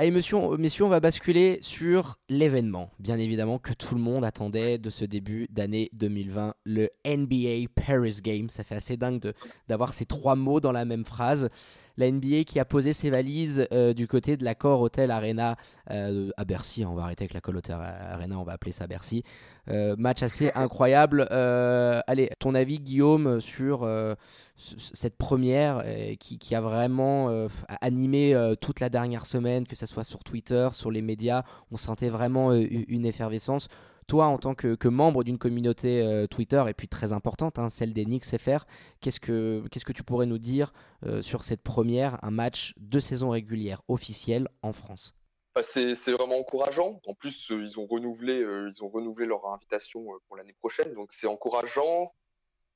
Allez, messieurs, messieurs, on va basculer sur l'événement, bien évidemment, que tout le monde attendait de ce début d'année 2020, le NBA Paris Game. Ça fait assez dingue d'avoir ces trois mots dans la même phrase. La NBA qui a posé ses valises euh, du côté de l'accord Hotel Arena euh, à Bercy. On va arrêter avec l'accord Hotel Arena, on va appeler ça Bercy. Euh, match assez incroyable. allez, ton avis, Guillaume, sur cette première qui, qui, a vraiment animé toute la dernière semaine, que ce soit sur Twitter, sur les médias. On sentait vraiment une effervescence toi, en tant que, membre d'une communauté euh, Twitter, et puis très importante, hein, celle des Knicks FR, qu'est-ce que, que tu pourrais nous dire euh, sur cette première, un match de saison régulière officiel en France? Bah, c'est, vraiment encourageant. En plus, euh, ils, ont renouvelé, ils ont renouvelé leur invitation pour l'année prochaine, donc c'est encourageant.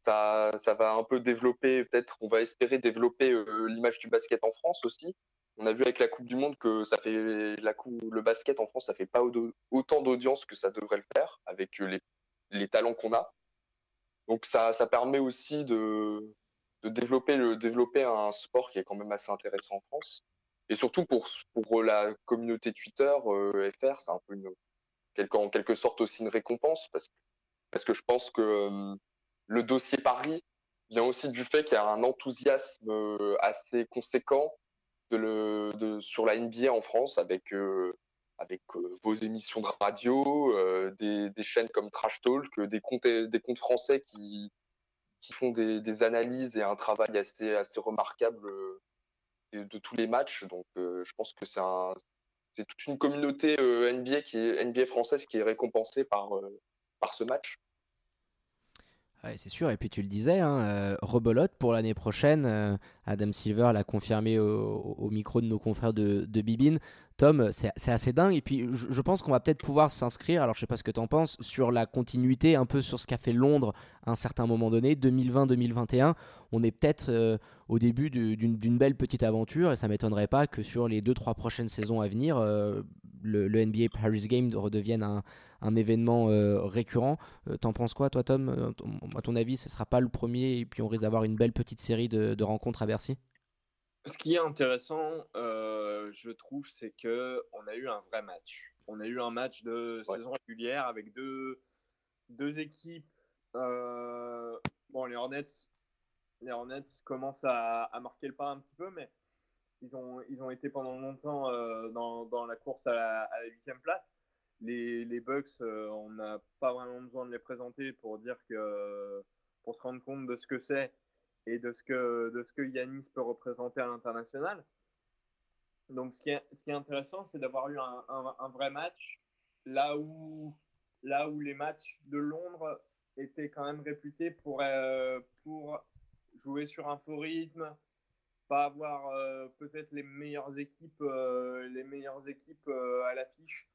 Ça, ça, va un peu développer, peut-être, on va espérer développer l'image du basket en France aussi. On a vu avec la Coupe du Monde que ça fait la le basket en France, ça fait pas autant d'audience que ça devrait le faire avec euh, les, talents qu'on a. Donc ça, ça permet aussi de, de développer, le, développer un sport qui est quand même assez intéressant en France. Et surtout pour, pour la communauté Twitter, euh, FR, c'est un peu une, en quelque sorte aussi une récompense parce parce que je pense que euh, le dossier Paris vient aussi du fait qu'il y a un enthousiasme assez conséquent sur la NBA en France avec, euh, avec euh, vos émissions de radio, euh, des, chaînes comme Trash Talk, des comptes, des comptes français qui, qui font des, analyses et un travail assez, assez remarquable de, tous les matchs. Donc je pense que c'est un, toute une communauté NBA, qui NBA française qui est récompensée par, par ce match c'est sûr, et puis tu le disais, hein, euh, rebelote pour l'année prochaine. Euh, Adam Silver l'a confirmé au, micro de nos confrères de, de Bibine. Tom, c'est assez dingue. Et puis, je, pense qu'on va peut-être pouvoir s'inscrire, alors je sais pas ce que tu en penses, sur la continuité, un peu sur ce qu'a fait Londres à un certain moment donné, 2020-2021. On est peut-être euh, au début d'une belle petite aventure et ça m'étonnerait pas que sur les 2-3 prochaines saisons à venir, le, le, NBA Paris Game redevienne un, un événement euh, récurrent. Euh, t'en penses quoi, toi, Tom? Euh, À ton avis, ce sera pas le premier et puis on risque d'avoir une belle petite série de, rencontres à Bercy? Ce qui est intéressant, je trouve, c'est que on a eu un vrai match. On a eu un match de saison régulière avec deux, deux équipes. bon, les Hornets, les Hornets commencent à, marquer le pas un petit peu, mais ils ont, ils ont été pendant longtemps dans, dans, la course à la huitième place les, les Bucks, euh, on n'a pas vraiment besoin de les présenter pour dire que pour se rendre compte de ce que c'est et de ce que de ce que Yanis peut représenter à l'international. Donc, ce qui est, ce qui est intéressant, c'est d'avoir eu un, un, vrai match là où là où les matchs de Londres étaient quand même réputés pour euh, pour jouer sur un faux rythme, pas avoir euh, peut-être les meilleures équipes les meilleures équipes à l'affiche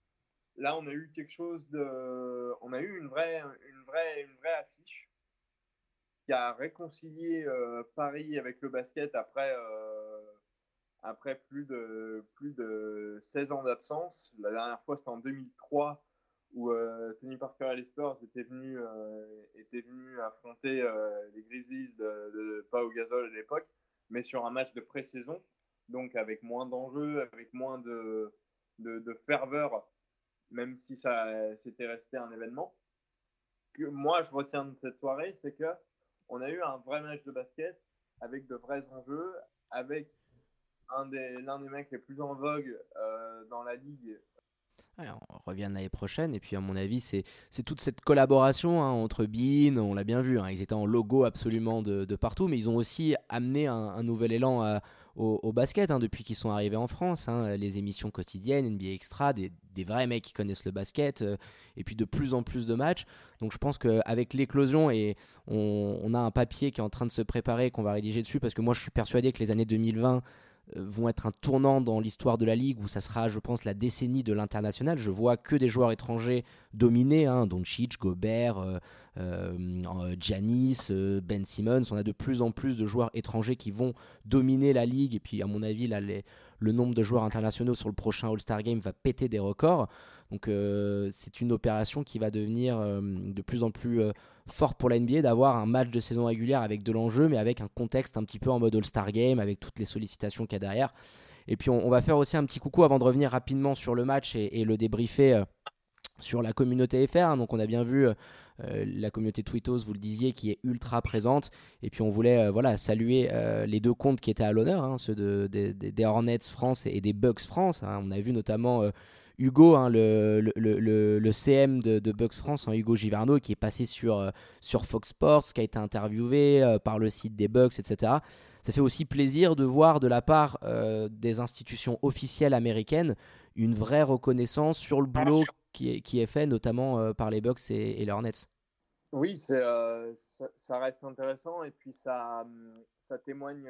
Là, on a eu quelque chose de. On a eu une vraie, une vraie, une vraie affiche qui a réconcilié euh, Paris avec le basket après, euh, après plus, de, plus de 16 ans d'absence. La dernière fois, c'était en 2003 où euh, Tony Parker et les Spurs étaient venus, étaient venus affronter les Grizzlies de, de Pau Gasol à l'époque, mais sur un match de pré-saison, donc avec moins d'enjeux, avec moins de, de ferveur même si ça s'était resté un événement. Que moi, je retiens de cette soirée, c'est que on a eu un vrai match de basket avec de vrais enjeux, avec l'un des mecs les plus en vogue euh, dans la ligue. on revient l'année prochaine et puis à mon avis c'est, toute cette collaboration hein, entre Bean, on l'a bien vu, hein, ils étaient en logo absolument de, partout, mais ils ont aussi amené un nouvel élan à, au, basket hein, depuis qu'ils sont arrivés en France. Hein, les émissions quotidiennes, NBA Extra, des, vrais mecs qui connaissent le basket, euh, et puis de plus en plus de matchs. Donc je pense qu'avec l'éclosion, et on, a un papier qui est en train de se préparer, qu'on va rédiger dessus, parce que moi je suis persuadé que les années 2020 euh, vont être un tournant dans l'histoire de la ligue où ça sera, je pense, la décennie de l'international. Je vois que des joueurs étrangers dominés, hein, Doncic, Gobert, euh, euh, Giannis, Ben Simmons. On a de plus en plus de joueurs étrangers qui vont dominer la ligue. Et puis, à mon avis, le nombre de joueurs internationaux sur le prochain All-Star Game va péter des records. Donc, c'est une opération qui va devenir de plus en plus fort pour la NBA d'avoir un match de saison régulière avec de l'enjeu, mais avec un contexte un petit peu en mode All-Star Game, avec toutes les sollicitations qu'il y a derrière. Et puis on, va faire aussi un petit coucou avant de revenir rapidement sur le match et, le débriefer sur la communauté FR. Hein. Donc on a bien vu euh, la communauté Twittos, vous le disiez, qui est ultra présente. Et puis on voulait euh, voilà, saluer euh, les deux comptes qui étaient à l'honneur, hein, ceux de, des Hornets France et, des Bucks France. Hein. On a vu notamment Hugo, hein, le, le, le, CM de, de, Bucks France, Hugo Giverno, qui est passé sur, sur Fox Sports, qui a été interviewé par le site des Bucks, etc. Ça fait aussi plaisir de voir de la part des institutions officielles américaines une vraie reconnaissance sur le boulot qui est, qui est fait, notamment euh, par les Bucks et, les Hornets. Oui, euh, ça, reste intéressant et puis ça, ça témoigne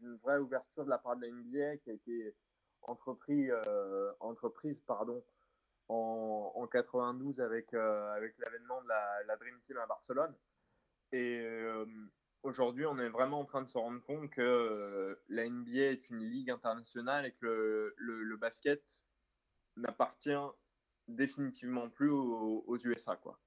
d'une vraie ouverture de la part de la NBA qui a été entrepris, euh, entreprise pardon, en, en 92 avec, avec l'avènement de la, Dream Team à Barcelone. Et aujourd'hui, on est vraiment en train de se rendre compte que la NBA est une ligue internationale et que le, basket n'appartient définitivement plus aux, USA. Quoi.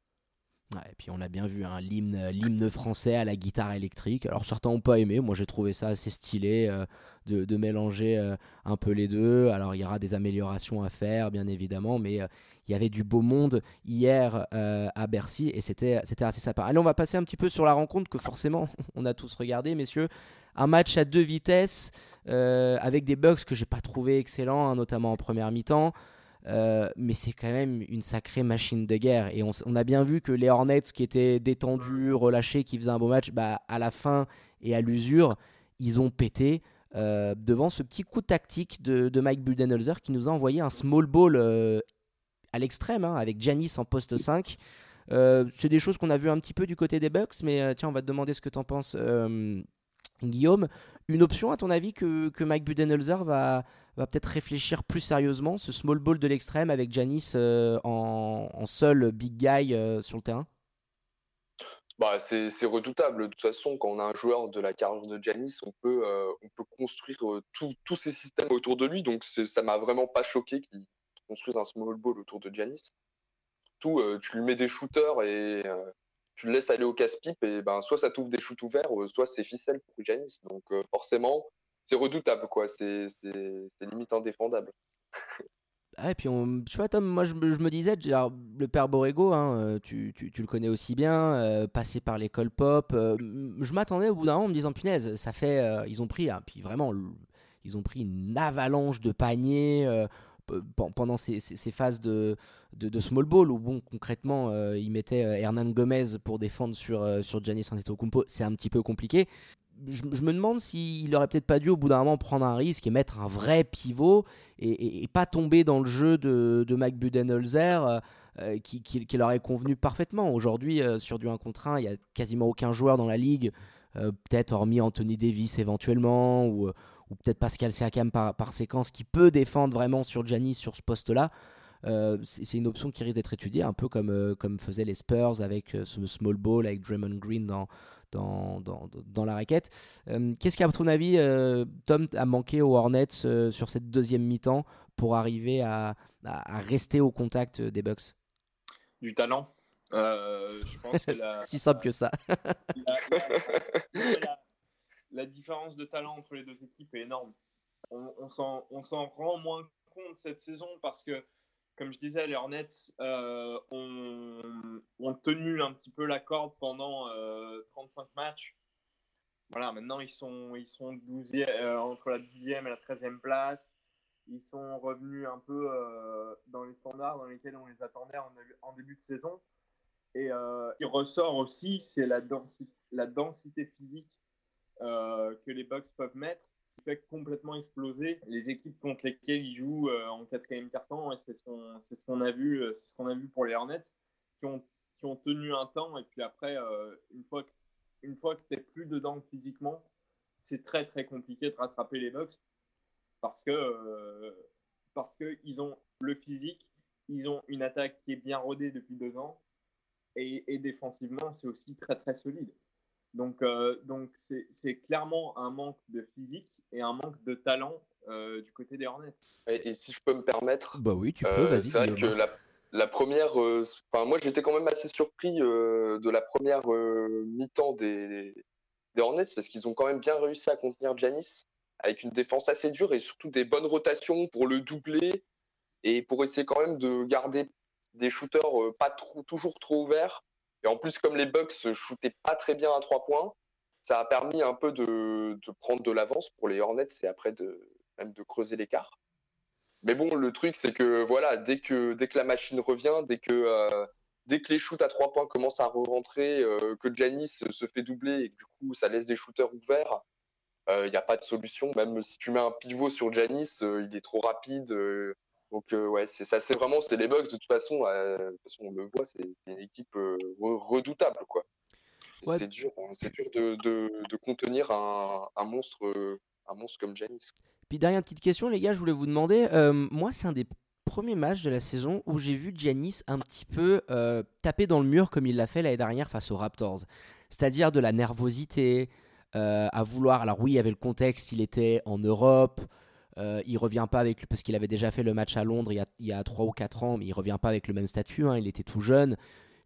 Et puis on a bien vu hein, l'hymne, français à la guitare électrique. Alors certains n'ont pas aimé, moi j'ai trouvé ça assez stylé euh, de, mélanger euh, un peu les deux. Alors il y aura des améliorations à faire bien évidemment, mais euh, il y avait du beau monde hier à Bercy et c'était, c'était assez sympa. Allez on va passer un petit peu sur la rencontre que forcément on a tous regardé messieurs. Un match à deux vitesses avec des bugs que j'ai pas trouvé excellents, hein, notamment en première mi-temps. Euh, mais c'est quand même une sacrée machine de guerre. Et on, a bien vu que les Hornets, qui étaient détendus, relâchés, qui faisaient un beau match, bah, à la fin et à l'usure, ils ont pété euh, devant ce petit coup tactique de, Mike Budenholzer qui nous a envoyé un small ball euh, à l'extrême, hein, avec Janis en poste 5. c'est des choses qu'on a vu un petit peu du côté des Bucks, mais tiens, on va te demander ce que tu en penses, Guillaume. Une option, à ton avis, que, Mike Budenholzer va, peut-être réfléchir plus sérieusement ce small ball de l'extrême avec Janis euh, en, seul big guy euh, sur le terrain? Bah, c'est redoutable. De toute façon, quand on a un joueur de la carrière de Janis, on peut, euh, on peut construire tous ces systèmes autour de lui. Donc ça m'a vraiment pas choqué qu'il construise un small ball autour de Janis. Tout, tu lui mets des shooters et tu le laisses aller au casse-pipe et ben soit ça t'ouvre des shoots ouverts, soit c'est ficelle pour Janis. Donc forcément, c'est redoutable, quoi. C'est limite indéfendable. Ah, et puis, on, je sais pas, Tom, moi je, me disais, genre, le père Borrego, hein, euh, tu, tu, tu, le connais aussi bien, euh, passé par l'école pop. Euh, je m'attendais au bout d'un moment en me disant, punaise, ça fait. ils ont pris, hein, puis vraiment, ils ont pris une avalanche de paniers pendant ces, phases de, small ball où, bon, concrètement, ils mettaient Hernan Gomez pour défendre sur, sur Giannis. C'est un petit peu compliqué je, me demande s'il aurait peut-être pas dû au bout d'un moment prendre un risque et mettre un vrai pivot et, pas tomber dans le jeu de, de Mike Budenholzer euh, euh, qui, qui, leur est convenu parfaitement. Aujourd'hui, euh, sur du 1 contre 1, il y a quasiment aucun joueur dans la ligue, peut-être hormis Anthony Davis éventuellement ou peut-être Pascal Siakam par, par, séquence qui peut défendre vraiment sur Giannis sur ce poste-là. c'est une option qui risque d'être étudiée, un peu comme, comme faisaient les Spurs avec ce small ball, avec Draymond Green dans, dans, dans, dans la raquette. Euh, qu'est-ce qu'à ton avis, euh, Tom, a manqué aux Hornets euh, sur cette deuxième mi-temps pour arriver à, à, rester au contact des Bucks? Du talent. je pense que la, si simple que ça. la, différence de talent entre les deux équipes est énorme. On, s'en rend moins compte cette saison parce que comme je disais, les Hornets euh, ont, tenu un petit peu la corde pendant 35 euh, matchs. Voilà, maintenant ils sont, ils sont 12 euh, entre la 10e et la 13e place. Ils sont revenus un peu dans les standards dans lesquels on les attendait en, début de saison. Et il ressort aussi, c'est la, la densité physique que les Bucks peuvent mettre fait complètement exploser les équipes contre lesquelles ils jouent euh, en quatrième quart-temps. Et c'est ce qu'on a, vu, euh, ce qu'on a vu pour les Hornets, qui ont, qui tenu un temps. Et puis après, euh, une fois que, une que tu n'es plus dedans physiquement, c'est très très compliqué de rattraper les Bucks parce que parce qu'ils ont le physique, ils ont une attaque qui est bien rodée depuis deux ans et défensivement, c'est aussi très très solide. Donc, donc c'est clairement un manque de physique et un manque de talent euh, du côté des Hornets. Et, si je peux me permettre, bah oui, tu peux, euh, C'est vrai que la, première, euh, enfin moi j'étais quand même assez surpris de la première mi-temps des, des, Hornets parce qu'ils ont quand même bien réussi à contenir Janis. avec une défense assez dure et surtout des bonnes rotations pour le doubler et pour essayer quand même de garder des shooters euh, pas toujours trop ouverts. Et en plus, comme les Bucks shootaient pas très bien à trois points, ça a permis un peu de, prendre de l'avance pour les Hornets et après même de creuser l'écart. Mais bon, le truc, c'est que voilà, dès que, la machine revient, dès que, euh, dès que les shoots à trois points commencent à re-rentrer, euh, que Janis se fait doubler et que du coup ça laisse des shooters ouverts, il euh, n'y a pas de solution. Même si tu mets un pivot sur Janis, il est trop rapide. Donc ouais, c'est ça, c'est vraiment c'est les bugs de toute façon. de toute façon, on le voit, c'est une équipe redoutable quoi. C'est dur, hein, c'est dur de, de, de, contenir un, un, monstre, un monstre comme Janis. Puis dernière petite question les gars, je voulais vous demander, moi c'est un des premier match de la saison où j'ai vu Giannis un petit peu euh, taper dans le mur comme il l'a fait l'année dernière face aux Raptors. C'est-à-dire de la nervosité, euh, à vouloir. Alors oui, il y avait le contexte, il était en Europe. Euh, il revient pas avec parce qu'il avait déjà fait le match à Londres il y, a, il y a 3 ou 4 ans, mais il revient pas avec le même statut. Hein, il était tout jeune.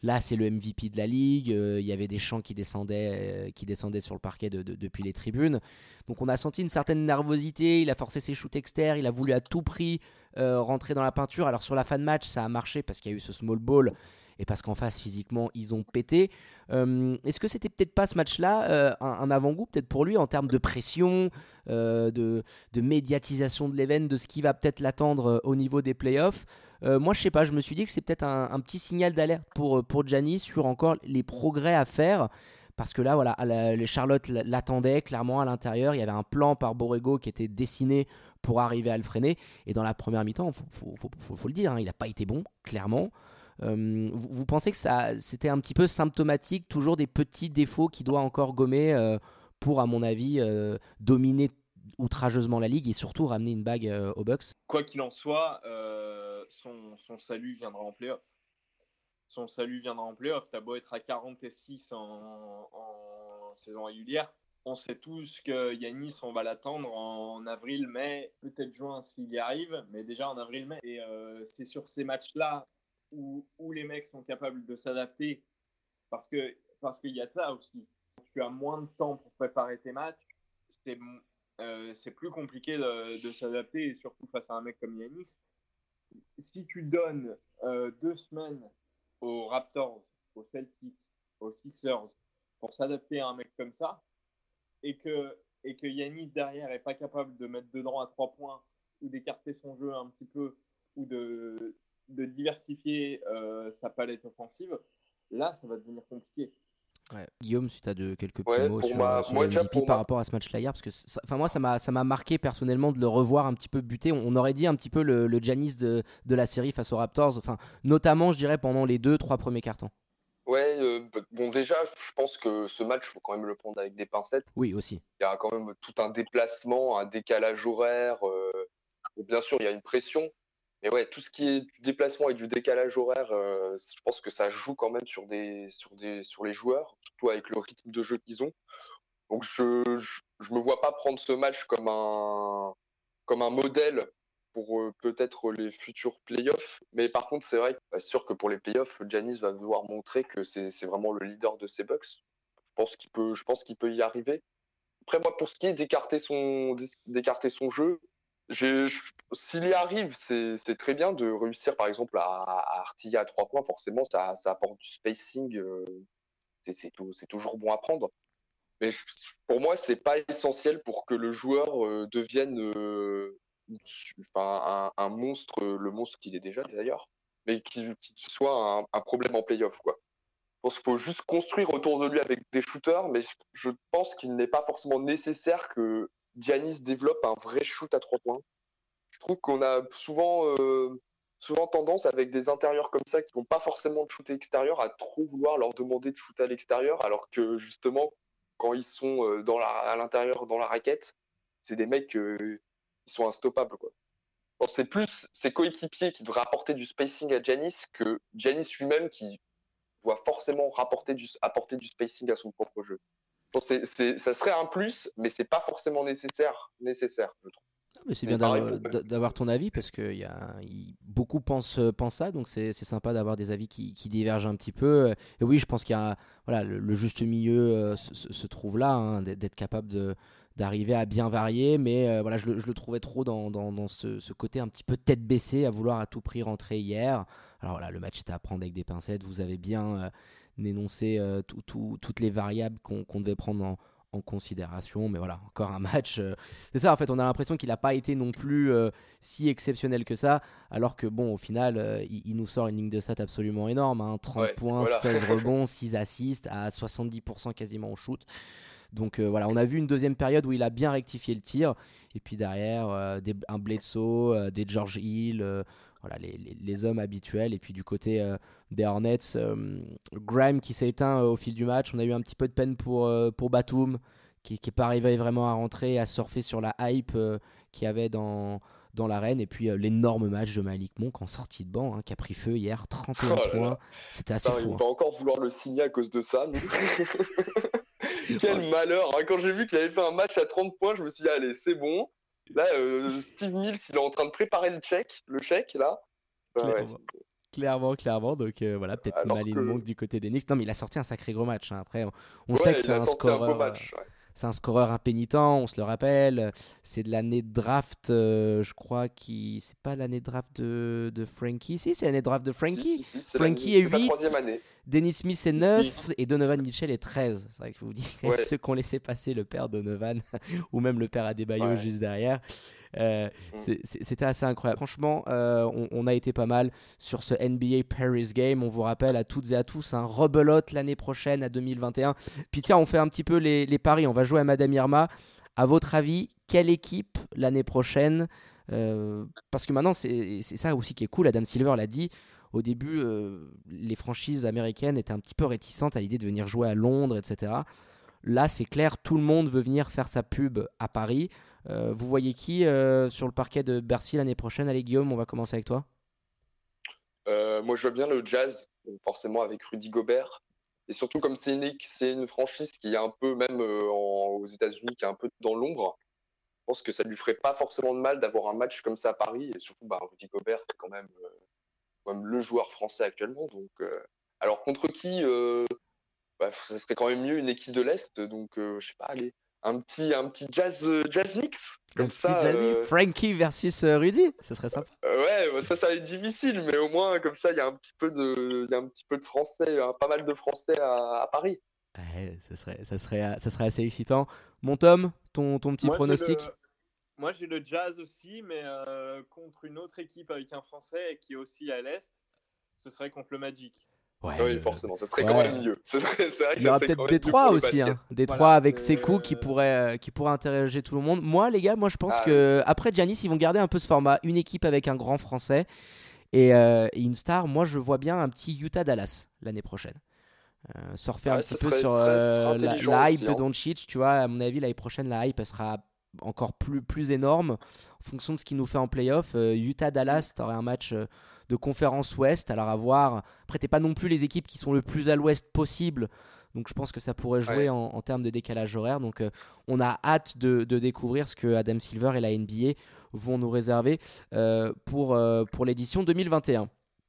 Là, c'est le MVP de la ligue. Euh, il y avait des chants qui descendaient, qui descendaient sur le parquet depuis les tribunes. Donc, on a senti une certaine nervosité. Il a forcé ses shoots externes. Il a voulu à tout prix euh, rentrer dans la peinture. Alors sur la fin de match, ça a marché parce qu'il y a eu ce small ball et parce qu'en face, physiquement, ils ont pété. Euh, est-ce que c'était peut-être pas ce match-là euh, un, avant-goût peut-être pour lui en termes de pression, de, de, médiatisation de l'événement, de ce qui va peut-être l'attendre au niveau des playoffs? Moi, je sais pas, je me suis dit que c'est peut-être un, petit signal d'alerte pour, pour Gianni sur encore les progrès à faire. Parce que là, voilà, les Charlotte l'attendaient clairement à l'intérieur. Il y avait un plan par Borrego qui était dessiné pour arriver à le freiner. Et dans la première mi-temps, il faut, le dire, hein, il n'a pas été bon, clairement. Euh, vous, pensez que ça, c'était un petit peu symptomatique, toujours des petits défauts qu'il doit encore gommer euh, pour, à mon avis, euh, dominer outrageusement la ligue et surtout ramener une bague aux Bucks Quoi qu'il en soit, son, salut viendra en playoff. Son salut viendra en playoff. T'as beau être à 46 en, en saison régulière, on sait tous que Yanis, on va l'attendre en avril, mai, peut-être juin s'il y arrive, mais déjà en avril, mai. Et euh, c'est sur ces matchs-là où, les mecs sont capables de s'adapter, parce que parce qu'il y a de ça aussi. Tu as moins de temps pour préparer tes matchs, c'est euh, plus compliqué de, s'adapter, surtout face à un mec comme Yanis. Si tu donnes euh, deux semaines aux Raptors, aux Celtics, aux Sixers pour s'adapter à un mec comme ça, et que, et que Yanis derrière est pas capable de mettre dedans à trois points ou d'écarter son jeu un petit peu ou de, de diversifier euh, sa palette offensive, là, ça va devenir compliqué. Guillaume, si tu as de, quelques petits mots sur, le MVP par rapport à ce match-là hier, parce que enfin moi, ça m'a marqué personnellement de le revoir un petit peu buter. On, aurait dit un petit peu le, le Giannis de, de, la série face aux Raptors, enfin, notamment, je dirais, pendant les deux, trois premiers cartons. Ouais, euh, bon déjà, je pense que ce match, il faut quand même le prendre avec des pincettes. Oui, aussi. Il y a quand même tout un déplacement, un décalage horaire. Euh, bien sûr, il y a une pression. Mais ouais, tout ce qui est du déplacement et du décalage horaire, euh, je pense que ça joue quand même sur, des, sur, des, sur les joueurs, surtout avec le rythme de jeu qu'ils ont. Donc je ne me vois pas prendre ce match comme un, comme un modèle pour euh, peut-être les futurs playoffs. Mais par contre, c'est vrai que bah, sûr que pour les playoffs, Janis va devoir montrer que c'est vraiment le leader de ces Bucks. Je pense qu'il peut, je qu'il peut y arriver. Après, moi, pour ce qui est d'écarter son, d'écarter son jeu, s'il y arrive, c'est très bien de réussir, par exemple, à, artiller à trois points. Forcément, ça, apporte du spacing. Euh, c'est toujours bon à prendre. Mais pour moi, c'est pas essentiel pour que le joueur euh, devienne enfin, un, monstre, le monstre qu'il est déjà d'ailleurs, mais qu'il soit un, problème en playoff. Quoi. Je pense qu'il faut juste construire autour de lui avec des shooters, mais je pense qu'il n'est pas forcément nécessaire que Giannis développe un vrai shoot à trois points. Je trouve qu'on a souvent, euh, souvent tendance avec des intérieurs comme ça qui n'ont pas forcément de shoot extérieur à trop vouloir leur demander de shooter à l'extérieur, alors que justement, quand ils sont euh, dans la, à l'intérieur dans la raquette, c'est des mecs euh, ils sont instoppables. Quoi. c'est plus ses coéquipiers qui devraient apporter du spacing à Janis que Janis lui-même qui doit forcément rapporter du, apporter du spacing à son propre jeu. Ça serait un plus, mais c'est pas forcément nécessaire, nécessaire je trouve. Mais c'est bien d'avoir ton avis parce que y a, beaucoup pensent, pensent ça, donc c'est sympa d'avoir des avis qui, divergent un petit peu. Et oui, je pense qu'il y a voilà, le, juste milieu euh, se, trouve là, hein, d'être capable de, d'arriver à bien varier, mais voilà, je le, trouvais trop dans, dans, ce, ce, côté un petit peu tête baissée, à vouloir à tout prix rentrer hier. Alors voilà, le match était à prendre avec des pincettes, vous avez bien énoncé toutes les variables qu'on devait prendre en, en considération. Mais voilà, encore un match. Euh, c'est ça, en fait, on a l'impression qu'il n'a pas été non plus euh, si exceptionnel que ça. Alors que, bon, au final, euh, il, nous sort une ligne de stats absolument énorme 30 hein. points, 16 rebonds, 6 assists à 70% quasiment au shoot. Donc voilà, on a vu une deuxième période où il a bien rectifié le tir. Et puis derrière, des, un Bledsoe, des George Hill voilà, les, hommes habituels. Et puis du côté euh, des Hornets, euh, Grime qui s'est éteint euh, au fil du match. On a eu un petit peu de peine pour, pour Batum, qui n'est pas arrivé vraiment à rentrer, à surfer sur la hype qu'il y avait dans, dans l'arène. Et puis l'énorme match de Malik Monk en sortie de banc, hein, qui a pris feu hier, 31 points. C'était assez fou. On hein. va encore vouloir le signer à cause de ça. Quel malheur. Hein. Quand j'ai vu qu'il avait fait un match à 30 points, je me suis dit, allez, c'est bon. Là, euh, Steve Mills, il est en train de préparer le check, le chèque, là. clairement. clairement, Donc euh, voilà, peut-être Malin Monk du côté des Knicks. Non, mais il a sorti un sacré gros match. Hein. Après, on, sait que c'est un scoreur. Un c'est un scoreur impénitent, on se le rappelle. C'est de l'année de draft, euh, je crois, qui. C'est pas l'année de draft de, de Frankie Si, c'est l'année de draft de Frankie. Frankie est 8. Dennis Smith est 9 et Donovan Mitchell est 13. C'est vrai que vous vous dites ceux qui ont laissé passer le père Donovan ou même le père Adebayo juste derrière. Euh, mm. C'était assez incroyable. Franchement, euh, on, a été pas mal sur ce NBA Paris Game. On vous rappelle à toutes et à tous un rebelote l'année prochaine à 2021. Puis tiens, on fait un petit peu les, paris. On va jouer à Madame Irma. À votre avis, quelle équipe l'année prochaine euh, Parce que maintenant, c'est ça aussi qui est cool. Adam Silver l'a dit. Au début, les franchises américaines étaient un petit peu réticentes à l'idée de venir jouer à Londres, etc. Là, c'est clair, tout le monde veut venir faire sa pub à Paris. Euh, vous voyez qui euh, sur le parquet de Bercy l'année prochaine? Allez Guillaume, on va commencer avec toi. Euh, moi je vois bien le jazz, forcément avec Rudy Gobert. Et surtout comme c'est une, franchise qui est un peu, même aux États-Unis, qui est un peu dans l'ombre, je pense que ça lui ferait pas forcément de mal d'avoir un match comme ça à Paris. Et surtout, bah, Rudy Gobert, c'est quand même, le joueur français actuellement. Donc, alors contre qui bah, Ça serait quand même mieux une équipe de l'Est. Donc je sais pas, allez, un petit, un petit jazz, euh, jazz Knicks. Comme ça, euh, Frankie versus euh, Rudy, ça serait sympa. ouais, bah, ça, ça va être difficile, mais au moins, comme ça, il y a un petit peu de, y a un petit peu de français, pas mal de français à, Paris. Ouais, ça serait, ça, serait, ça serait assez excitant. Mon Tom, ton, ton petit pronostic Moi, j'ai le jazz aussi, mais contre une autre équipe avec un français qui est aussi à l'Est, ce serait contre le Magic. Ouais, oui, forcément, ça serait quand même mieux. Il y aura peut-être Détroit aussi, hein. Détroit avec Sekou qui pourrait, euh, qui pourrait interroger tout le monde. Moi, les gars, moi je pense ah, que après Giannis, ils vont garder un peu ce format, une équipe avec un grand français et, euh, une star. Moi, je vois bien un petit Utah Dallas l'année prochaine. Euh, surfer un petit peu sur euh, la, hype de hein. Doncic, tu vois. À mon avis, l'année prochaine, la hype sera encore plus, plus énorme en fonction de ce qu'il nous fait en playoff. Utah Dallas, tu aurais un match de conférence ouest. Alors à voir. Après, t'es pas non plus les équipes qui sont le plus à l'ouest possible. Donc je pense que ça pourrait jouer en, termes de décalage horaire. Donc euh, on a hâte de, découvrir ce que Adam Silver et la NBA vont nous réserver euh, pour, euh, pour l'édition 2021.